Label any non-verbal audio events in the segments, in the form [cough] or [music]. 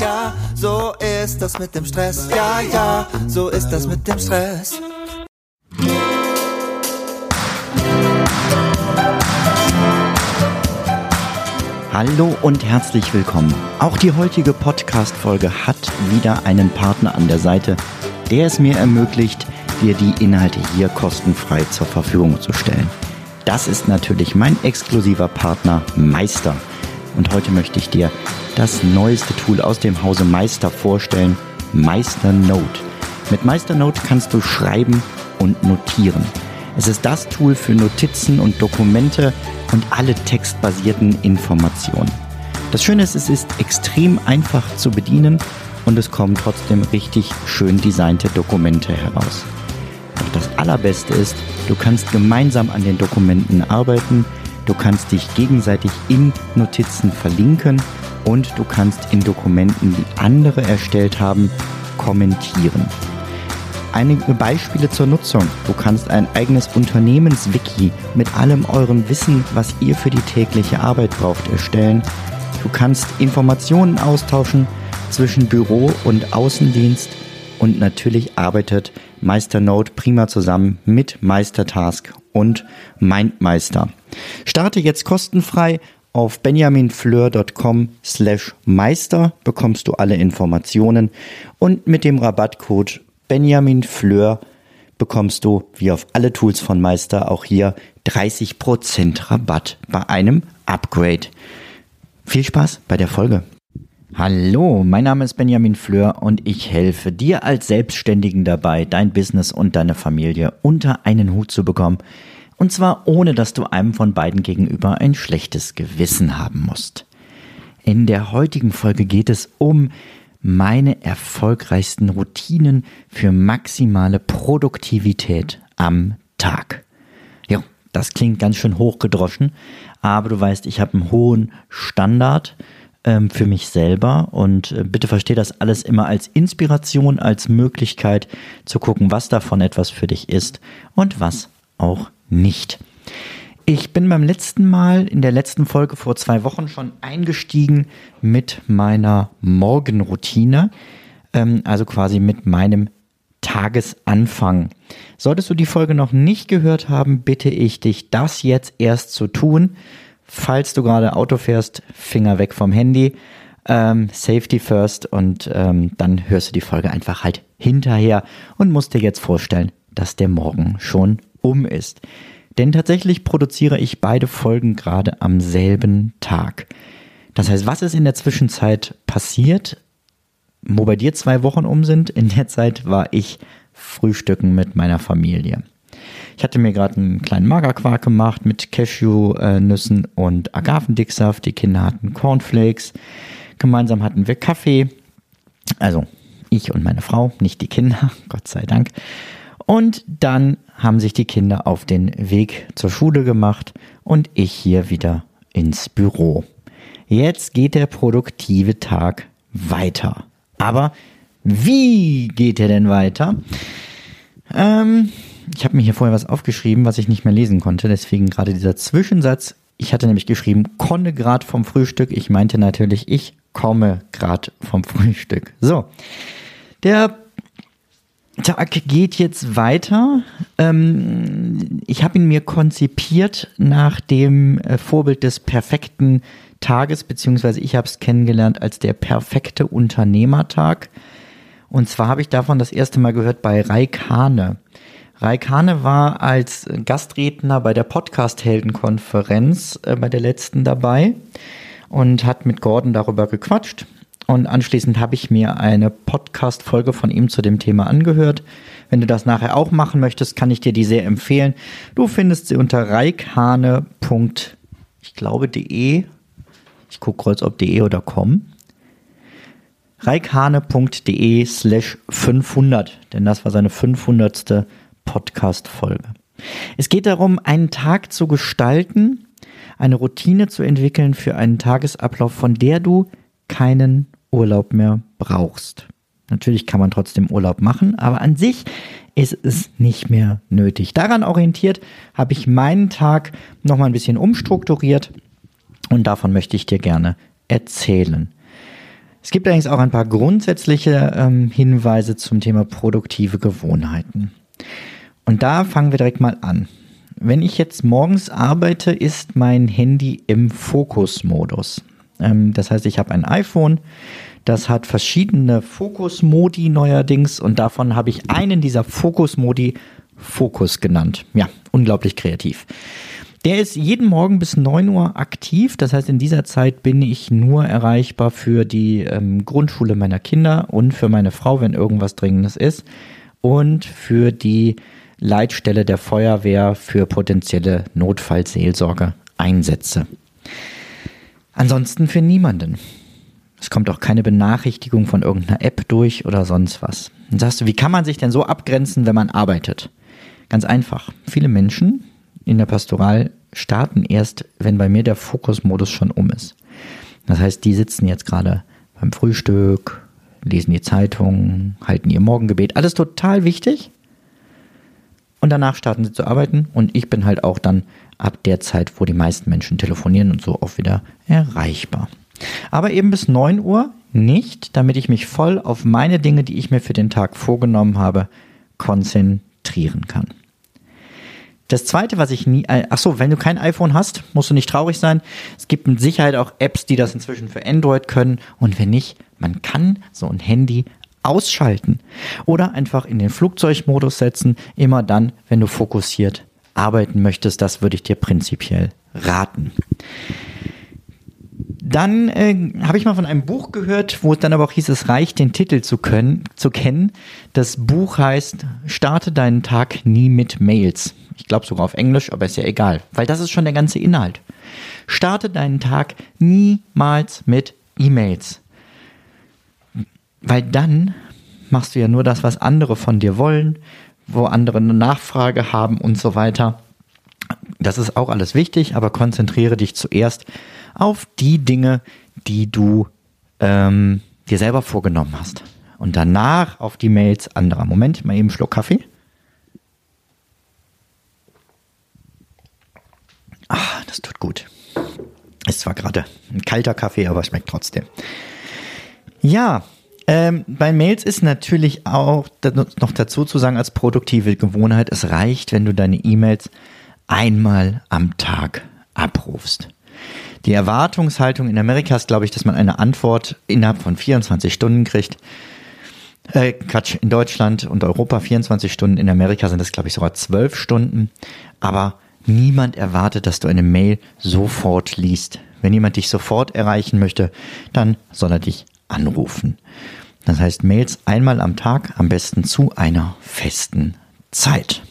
ja, so ist das mit dem Stress. Ja, ja, so ist das mit dem Stress. Hallo und herzlich willkommen. Auch die heutige Podcast-Folge hat wieder einen Partner an der Seite, der es mir ermöglicht, dir die Inhalte hier kostenfrei zur Verfügung zu stellen. Das ist natürlich mein exklusiver Partner Meister. Und heute möchte ich dir das neueste Tool aus dem Hause Meister vorstellen, Meister Note. Mit Meister Note kannst du schreiben und notieren. Es ist das Tool für Notizen und Dokumente und alle textbasierten Informationen. Das Schöne ist, es ist extrem einfach zu bedienen und es kommen trotzdem richtig schön designte Dokumente heraus. Doch das Allerbeste ist, du kannst gemeinsam an den Dokumenten arbeiten, du kannst dich gegenseitig in Notizen verlinken und du kannst in Dokumenten, die andere erstellt haben, kommentieren. Einige Beispiele zur Nutzung. Du kannst ein eigenes Unternehmenswiki mit allem eurem Wissen, was ihr für die tägliche Arbeit braucht, erstellen. Du kannst Informationen austauschen zwischen Büro und Außendienst und natürlich arbeitet MeisterNote prima zusammen mit Meistertask und MindMeister. Starte jetzt kostenfrei auf benjaminfleur.com slash meister bekommst du alle Informationen und mit dem Rabattcode Benjamin Fleur bekommst du, wie auf alle Tools von Meister, auch hier 30% Rabatt bei einem Upgrade. Viel Spaß bei der Folge. Hallo, mein Name ist Benjamin Fleur und ich helfe dir als Selbstständigen dabei, dein Business und deine Familie unter einen Hut zu bekommen. Und zwar ohne, dass du einem von beiden gegenüber ein schlechtes Gewissen haben musst. In der heutigen Folge geht es um meine erfolgreichsten Routinen für maximale Produktivität am Tag. Ja, das klingt ganz schön hochgedroschen, aber du weißt, ich habe einen hohen Standard ähm, für mich selber und äh, bitte verstehe das alles immer als Inspiration, als Möglichkeit zu gucken, was davon etwas für dich ist und was auch nicht. Ich bin beim letzten Mal, in der letzten Folge vor zwei Wochen schon eingestiegen mit meiner Morgenroutine, ähm, also quasi mit meinem Tagesanfang. Solltest du die Folge noch nicht gehört haben, bitte ich dich, das jetzt erst zu tun. Falls du gerade Auto fährst, Finger weg vom Handy, ähm, Safety first und ähm, dann hörst du die Folge einfach halt hinterher und musst dir jetzt vorstellen, dass der Morgen schon um ist. Denn tatsächlich produziere ich beide Folgen gerade am selben Tag. Das heißt, was ist in der Zwischenzeit passiert, wo bei dir zwei Wochen um sind? In der Zeit war ich frühstücken mit meiner Familie. Ich hatte mir gerade einen kleinen Magerquark gemacht mit Cashewnüssen und Agavendicksaft. Die Kinder hatten Cornflakes. Gemeinsam hatten wir Kaffee. Also ich und meine Frau, nicht die Kinder, [laughs] Gott sei Dank. Und dann haben sich die Kinder auf den Weg zur Schule gemacht und ich hier wieder ins Büro. Jetzt geht der produktive Tag weiter. Aber wie geht er denn weiter? Ähm, ich habe mir hier vorher was aufgeschrieben, was ich nicht mehr lesen konnte. Deswegen gerade dieser Zwischensatz. Ich hatte nämlich geschrieben, konne grad vom Frühstück. Ich meinte natürlich, ich komme grad vom Frühstück. So. Der Tag geht jetzt weiter. Ähm, ich habe ihn mir konzipiert nach dem äh, Vorbild des perfekten Tages, beziehungsweise ich habe es kennengelernt als der perfekte Unternehmertag. Und zwar habe ich davon das erste Mal gehört bei Raik Hane. Raik Hane war als Gastredner bei der Podcast-Helden-Konferenz äh, bei der letzten dabei und hat mit Gordon darüber gequatscht. Und anschließend habe ich mir eine Podcast-Folge von ihm zu dem Thema angehört. Wenn du das nachher auch machen möchtest, kann ich dir die sehr empfehlen. Du findest sie unter reikhane. Ich. Ich gucke kurz, ob de oder com. reikhane.de slash 500, denn das war seine 500. Podcast-Folge. Es geht darum, einen Tag zu gestalten, eine Routine zu entwickeln für einen Tagesablauf, von der du keinen Urlaub mehr brauchst. Natürlich kann man trotzdem Urlaub machen, aber an sich ist es nicht mehr nötig. Daran orientiert habe ich meinen Tag nochmal ein bisschen umstrukturiert und davon möchte ich dir gerne erzählen. Es gibt allerdings auch ein paar grundsätzliche ähm, Hinweise zum Thema produktive Gewohnheiten. Und da fangen wir direkt mal an. Wenn ich jetzt morgens arbeite, ist mein Handy im Fokusmodus. Ähm, das heißt, ich habe ein iPhone, das hat verschiedene Fokusmodi neuerdings und davon habe ich einen dieser Fokusmodi Fokus genannt. Ja, unglaublich kreativ. Der ist jeden Morgen bis 9 Uhr aktiv. Das heißt, in dieser Zeit bin ich nur erreichbar für die ähm, Grundschule meiner Kinder und für meine Frau, wenn irgendwas Dringendes ist. Und für die Leitstelle der Feuerwehr für potenzielle Notfallseelsorge einsetze. Ansonsten für niemanden. Es kommt auch keine Benachrichtigung von irgendeiner App durch oder sonst was. Dann sagst du, wie kann man sich denn so abgrenzen, wenn man arbeitet? Ganz einfach. Viele Menschen in der Pastoral starten erst, wenn bei mir der Fokusmodus schon um ist. Das heißt, die sitzen jetzt gerade beim Frühstück, lesen die Zeitung, halten ihr Morgengebet. Alles total wichtig. Und danach starten sie zu arbeiten und ich bin halt auch dann ab der Zeit, wo die meisten Menschen telefonieren und so auch wieder erreichbar. Aber eben bis 9 Uhr nicht, damit ich mich voll auf meine Dinge, die ich mir für den Tag vorgenommen habe, konzentrieren kann. Das zweite, was ich nie, äh, ach so, wenn du kein iPhone hast, musst du nicht traurig sein. Es gibt mit Sicherheit auch Apps, die das inzwischen für Android können. Und wenn nicht, man kann so ein Handy ausschalten oder einfach in den Flugzeugmodus setzen, immer dann, wenn du fokussiert arbeiten möchtest. Das würde ich dir prinzipiell raten. Dann äh, habe ich mal von einem Buch gehört, wo es dann aber auch hieß, es reicht, den Titel zu können, zu kennen. Das Buch heißt Starte deinen Tag nie mit Mails. Ich glaube sogar auf Englisch, aber ist ja egal, weil das ist schon der ganze Inhalt. Starte deinen Tag niemals mit E-Mails. Weil dann machst du ja nur das, was andere von dir wollen, wo andere eine Nachfrage haben und so weiter. Das ist auch alles wichtig, aber konzentriere dich zuerst auf die Dinge, die du ähm, dir selber vorgenommen hast. Und danach auf die Mails anderer. Moment, mal eben einen Schluck Kaffee. Ah, das tut gut. Ist zwar gerade ein kalter Kaffee, aber schmeckt trotzdem. Ja, ähm, bei Mails ist natürlich auch noch dazu zu sagen als produktive Gewohnheit, es reicht, wenn du deine E-Mails einmal am Tag abrufst. Die Erwartungshaltung in Amerika ist, glaube ich, dass man eine Antwort innerhalb von 24 Stunden kriegt. Äh, Quatsch, in Deutschland und Europa 24 Stunden, in Amerika sind das, glaube ich, sogar 12 Stunden. Aber niemand erwartet, dass du eine Mail sofort liest. Wenn jemand dich sofort erreichen möchte, dann soll er dich anrufen. Das heißt Mails einmal am Tag, am besten zu einer festen Zeit.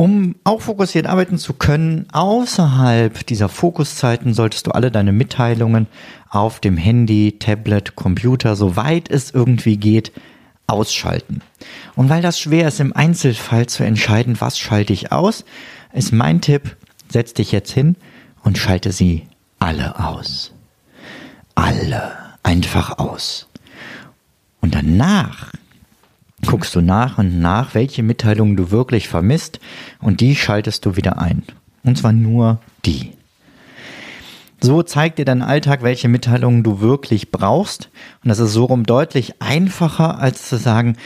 Um auch fokussiert arbeiten zu können, außerhalb dieser Fokuszeiten solltest du alle deine Mitteilungen auf dem Handy, Tablet, Computer, soweit es irgendwie geht, ausschalten. Und weil das schwer ist, im Einzelfall zu entscheiden, was schalte ich aus, ist mein Tipp, setz dich jetzt hin und schalte sie alle aus. Alle einfach aus. Und danach guckst du nach und nach, welche Mitteilungen du wirklich vermisst und die schaltest du wieder ein. Und zwar nur die. So zeigt dir dein Alltag, welche Mitteilungen du wirklich brauchst. Und das ist so rum deutlich einfacher, als zu sagen,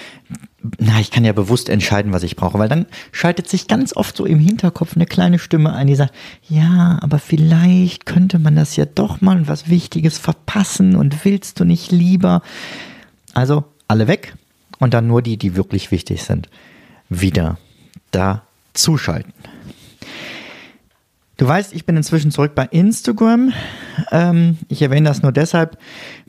na, ich kann ja bewusst entscheiden, was ich brauche, weil dann schaltet sich ganz oft so im Hinterkopf eine kleine Stimme ein, die sagt, ja, aber vielleicht könnte man das ja doch mal was Wichtiges verpassen und willst du nicht lieber? Also alle weg und dann nur die, die wirklich wichtig sind, wieder da zuschalten. Du weißt, ich bin inzwischen zurück bei Instagram. Ähm, ich erwähne das nur deshalb,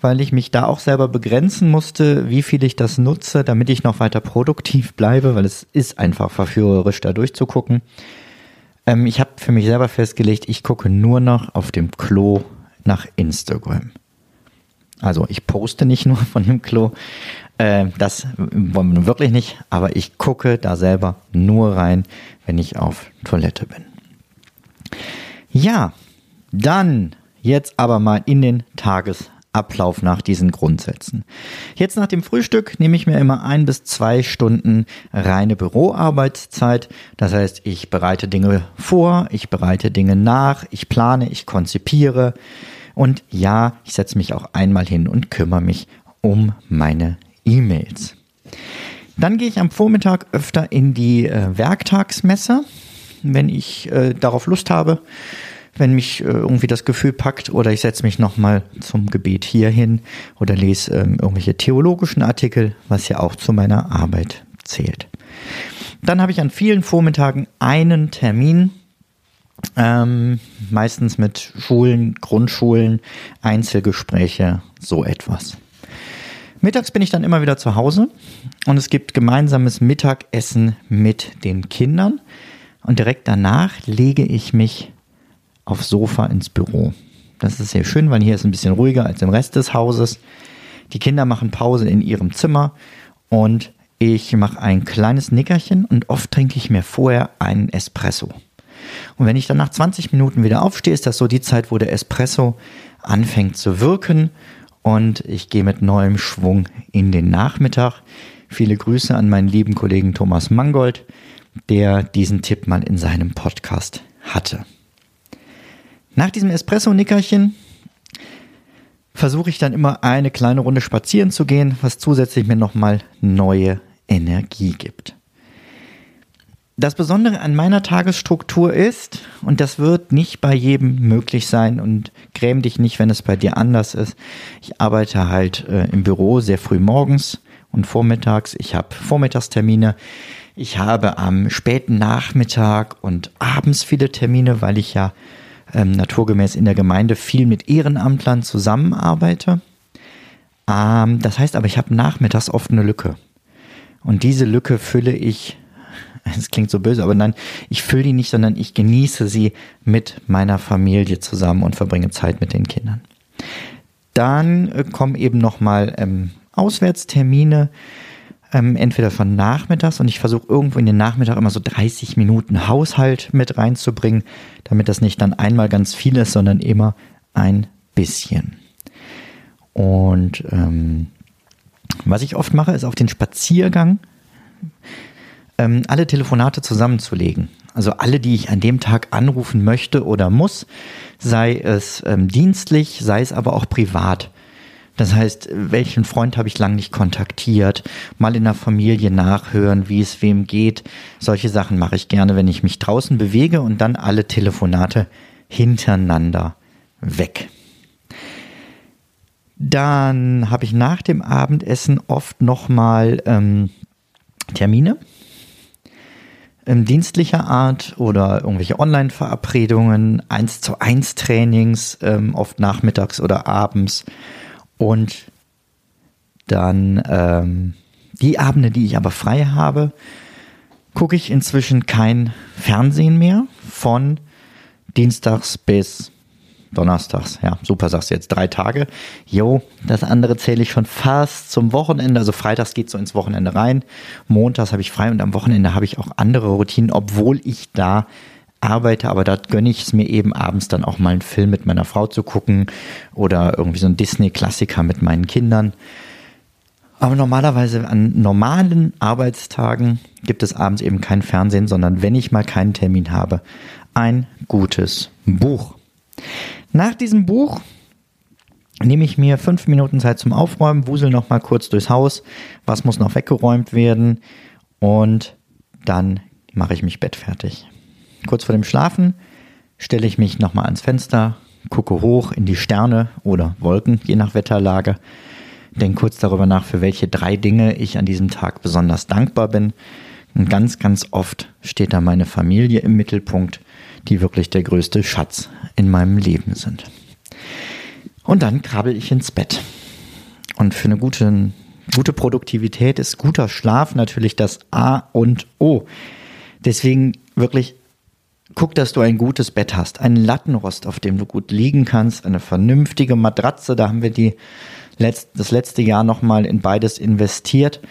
weil ich mich da auch selber begrenzen musste, wie viel ich das nutze, damit ich noch weiter produktiv bleibe, weil es ist einfach verführerisch, da durchzugucken. Ähm, ich habe für mich selber festgelegt, ich gucke nur noch auf dem Klo nach Instagram. Also ich poste nicht nur [laughs] von dem Klo, äh, das wollen wir wirklich nicht, aber ich gucke da selber nur rein, wenn ich auf Toilette bin. Ja, dann jetzt aber mal in den Tagesablauf nach diesen Grundsätzen. Jetzt nach dem Frühstück nehme ich mir immer ein bis zwei Stunden reine Büroarbeitszeit. Das heißt, ich bereite Dinge vor, ich bereite Dinge nach, ich plane, ich konzipiere Und ja, ich setze mich auch einmal hin und kümmere mich um meine E-Mails. Dann gehe ich am Vormittag öfter in die äh, Werktagsmesse, wenn ich äh, darauf Lust habe, wenn mich äh, irgendwie das Gefühl packt oder ich setze mich nochmal zum Gebet hier hin oder lese ähm, irgendwelche theologischen Artikel, was ja auch zu meiner Arbeit zählt. Dann habe ich an vielen Vormittagen einen Termin, ähm, meistens mit Schulen, Grundschulen, Einzelgespräche, so etwas. Mittags bin ich dann immer wieder zu Hause und es gibt gemeinsames Mittagessen mit den Kindern. Und direkt danach lege ich mich aufs Sofa ins Büro. Das ist sehr schön, weil hier ist ein bisschen ruhiger als im Rest des Hauses. Die Kinder machen Pause in ihrem Zimmer und ich mache ein kleines Nickerchen und oft trinke ich mir vorher einen Espresso. Und wenn ich dann nach 20 Minuten wieder aufstehe, ist das so die Zeit, wo der Espresso anfängt zu wirken und ich gehe mit neuem Schwung in den Nachmittag. Viele Grüße an meinen lieben Kollegen Thomas Mangold, der diesen Tipp mal in seinem Podcast hatte. Nach diesem Espresso-Nickerchen versuche ich dann immer eine kleine Runde spazieren zu gehen, was zusätzlich mir nochmal neue Energie gibt. Das Besondere an meiner Tagesstruktur ist, und das wird nicht bei jedem möglich sein und gräm dich nicht, wenn es bei dir anders ist. Ich arbeite halt äh, im Büro sehr früh morgens und vormittags. Ich habe Vormittagstermine. Ich habe am späten Nachmittag und abends viele Termine, weil ich ja ähm, naturgemäß in der Gemeinde viel mit Ehrenamtlern zusammenarbeite. Ähm, das heißt aber, ich habe nachmittags oft eine Lücke. Und diese Lücke fülle ich [laughs] es klingt so böse, aber nein, ich fülle die nicht, sondern ich genieße sie mit meiner Familie zusammen und verbringe Zeit mit den Kindern. Dann äh, kommen eben nochmal ähm, Auswärtstermine, ähm, entweder von nachmittags und ich versuche irgendwo in den Nachmittag immer so 30 Minuten Haushalt mit reinzubringen, damit das nicht dann einmal ganz viel ist, sondern immer ein bisschen. Und ähm, was ich oft mache, ist auf den Spaziergang ähm, alle Telefonate zusammenzulegen. Also alle, die ich an dem Tag anrufen möchte oder muss, sei es ähm, dienstlich, sei es aber auch privat. Das heißt, welchen Freund habe ich lang nicht kontaktiert, mal in der Familie nachhören, wie es wem geht. Solche Sachen mache ich gerne, wenn ich mich draußen bewege und dann alle Telefonate hintereinander weg. Dann habe ich nach dem Abendessen oft nochmal ähm, Termine ähm, dienstlicher Art oder irgendwelche Online-Verabredungen, 1 zu 1 Trainings, ähm, oft nachmittags oder abends. Und dann ähm, die Abende, die ich aber frei habe, gucke ich inzwischen kein Fernsehen mehr von Dienstags bis Donnerstags, ja, super sagst du jetzt, drei Tage. Jo, das andere zähle ich schon fast zum Wochenende. Also freitags geht so ins Wochenende rein. Montags habe ich frei und am Wochenende habe ich auch andere Routinen, obwohl ich da arbeite, aber da gönne ich es mir eben abends dann auch mal einen Film mit meiner Frau zu gucken oder irgendwie so ein Disney-Klassiker mit meinen Kindern. Aber normalerweise an normalen Arbeitstagen gibt es abends eben kein Fernsehen, sondern wenn ich mal keinen Termin habe, ein gutes Buch. Nach diesem Buch nehme ich mir fünf Minuten Zeit zum Aufräumen, wusel noch mal kurz durchs Haus, was muss noch weggeräumt werden und dann mache ich mich bettfertig. Kurz vor dem Schlafen stelle ich mich noch mal ans Fenster, gucke hoch in die Sterne oder Wolken, je nach Wetterlage, denke kurz darüber nach, für welche drei Dinge ich an diesem Tag besonders dankbar bin. Und ganz, ganz oft steht da meine Familie im Mittelpunkt die wirklich der größte Schatz in meinem Leben sind. Und dann krabbel ich ins Bett. Und für eine gute, gute Produktivität ist guter Schlaf natürlich das A und O. Deswegen wirklich guck, dass du ein gutes Bett hast, einen Lattenrost, auf dem du gut liegen kannst, eine vernünftige Matratze. Da haben wir die letzt, das letzte Jahr nochmal in beides investiert.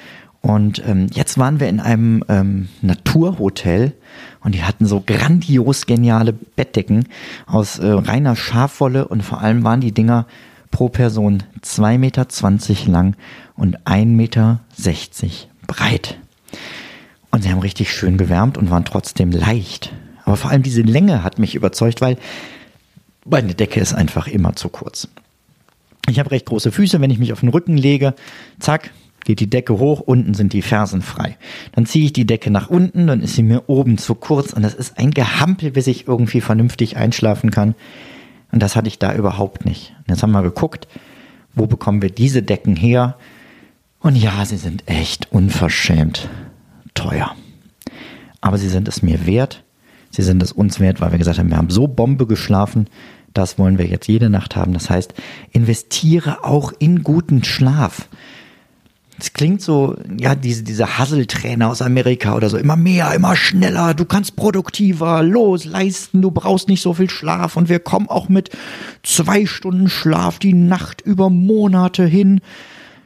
Und ähm, jetzt waren wir in einem ähm, Naturhotel und die hatten so grandios geniale Bettdecken aus äh, reiner Schafwolle und vor allem waren die Dinger pro Person 2,20 Meter lang und 1,60 Meter breit. Und sie haben richtig schön gewärmt und waren trotzdem leicht. Aber vor allem diese Länge hat mich überzeugt, weil Meine Decke ist einfach immer zu kurz. Ich habe recht große Füße, wenn ich mich auf den Rücken lege, zack, geht die Decke hoch, unten sind die Fersen frei. Dann ziehe ich die Decke nach unten, dann ist sie mir oben zu kurz und das ist ein Gehampel, bis ich irgendwie vernünftig einschlafen kann. Und das hatte ich da überhaupt nicht. Und jetzt haben wir geguckt, wo bekommen wir diese Decken her? Und ja, sie sind echt unverschämt teuer. Aber sie sind es mir wert. Sie sind es uns wert, weil wir gesagt haben, wir haben so Bombe geschlafen. Das wollen wir jetzt jede Nacht haben. Das heißt, investiere auch in guten Schlaf. Es klingt so, ja, diese, diese Hasseltrainer aus Amerika oder so, immer mehr, immer schneller, du kannst produktiver, los, leisten, du brauchst nicht so viel Schlaf und wir kommen auch mit zwei Stunden Schlaf die Nacht über Monate hin.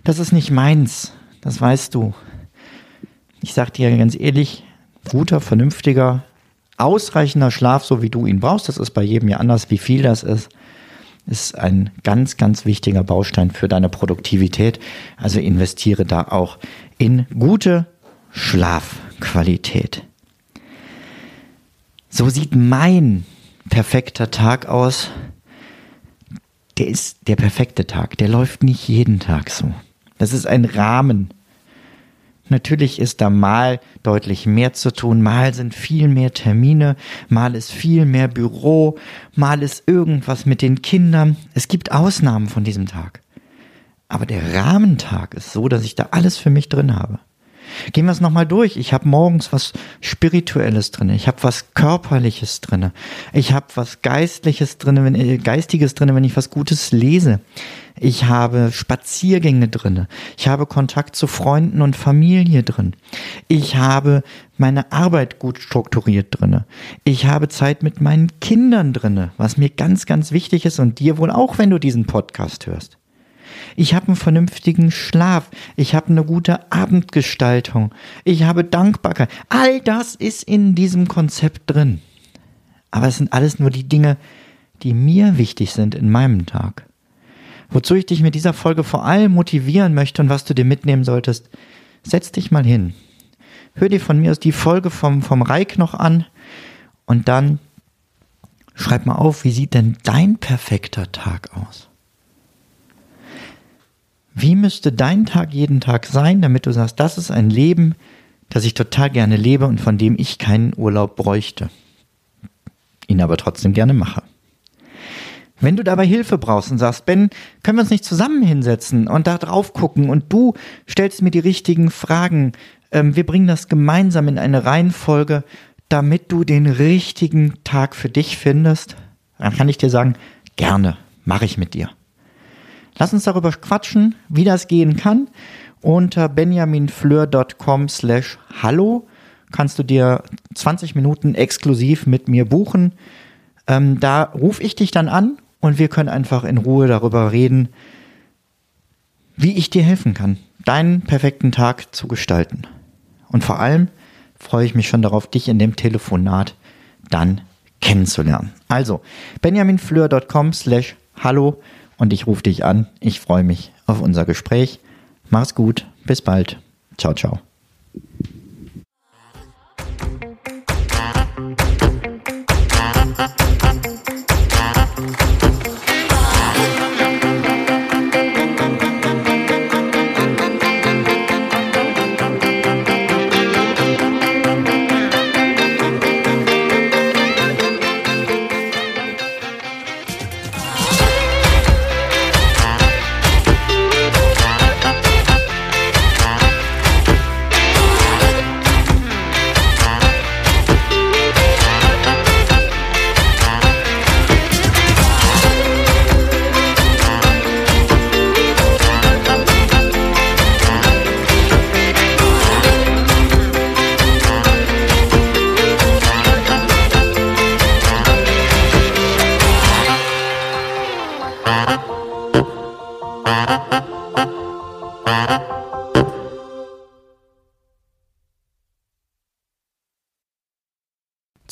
Das ist nicht meins, das weißt du. Ich sag dir ganz ehrlich, guter, vernünftiger, ausreichender Schlaf, so wie du ihn brauchst, das ist bei jedem ja anders, wie viel das ist, ist ein ganz, ganz wichtiger Baustein für deine Produktivität. Also investiere da auch in gute Schlafqualität. So sieht mein perfekter Tag aus. Der ist der perfekte Tag. Der läuft nicht jeden Tag so. Das ist ein Rahmen. Natürlich ist da mal deutlich mehr zu tun, mal sind viel mehr Termine, mal ist viel mehr Büro, mal ist irgendwas mit den Kindern. Es gibt Ausnahmen von diesem Tag. Aber der Rahmentag ist so, dass ich da alles für mich drin habe. Gehen wir es nochmal durch. Ich habe morgens was Spirituelles drin. Ich habe was Körperliches drin. Ich habe was Geistliches drin, wenn, äh, Geistiges drin, wenn ich was Gutes lese. Ich habe Spaziergänge drin. Ich habe Kontakt zu Freunden und Familie drin. Ich habe meine Arbeit gut strukturiert drin. Ich habe Zeit mit meinen Kindern drin, was mir ganz, ganz wichtig ist und dir wohl auch, wenn du diesen Podcast hörst. Ich habe einen vernünftigen Schlaf. Ich habe eine gute Abendgestaltung. Ich habe Dankbarkeit. All das ist in diesem Konzept drin. Aber es sind alles nur die Dinge, die mir wichtig sind in meinem Tag. Wozu ich dich mit dieser Folge vor allem motivieren möchte und was du dir mitnehmen solltest, setz dich mal hin. Hör dir von mir aus die Folge vom, vom Reik noch an und dann schreib mal auf, wie sieht denn dein perfekter Tag aus? Wie müsste dein Tag jeden Tag sein, damit du sagst, das ist ein Leben, das ich total gerne lebe und von dem ich keinen Urlaub bräuchte, ihn aber trotzdem gerne mache. Wenn du dabei Hilfe brauchst und sagst, Ben, können wir uns nicht zusammen hinsetzen und da drauf gucken und du stellst mir die richtigen Fragen, ähm, wir bringen das gemeinsam in eine Reihenfolge, damit du den richtigen Tag für dich findest, dann kann ich dir sagen, gerne, mache ich mit dir. Lass uns darüber quatschen, wie das gehen kann. Unter benjaminfleur.com slash hallo kannst du dir 20 Minuten exklusiv mit mir buchen. Ähm, da rufe ich dich dann an und wir können einfach in Ruhe darüber reden, wie ich dir helfen kann, deinen perfekten Tag zu gestalten. Und vor allem freue ich mich schon darauf, dich in dem Telefonat dann kennenzulernen. Also, benjaminfleur.com slash hallo und ich rufe dich an. Ich freue mich auf unser Gespräch. Mach's gut. Bis bald. Ciao, ciao.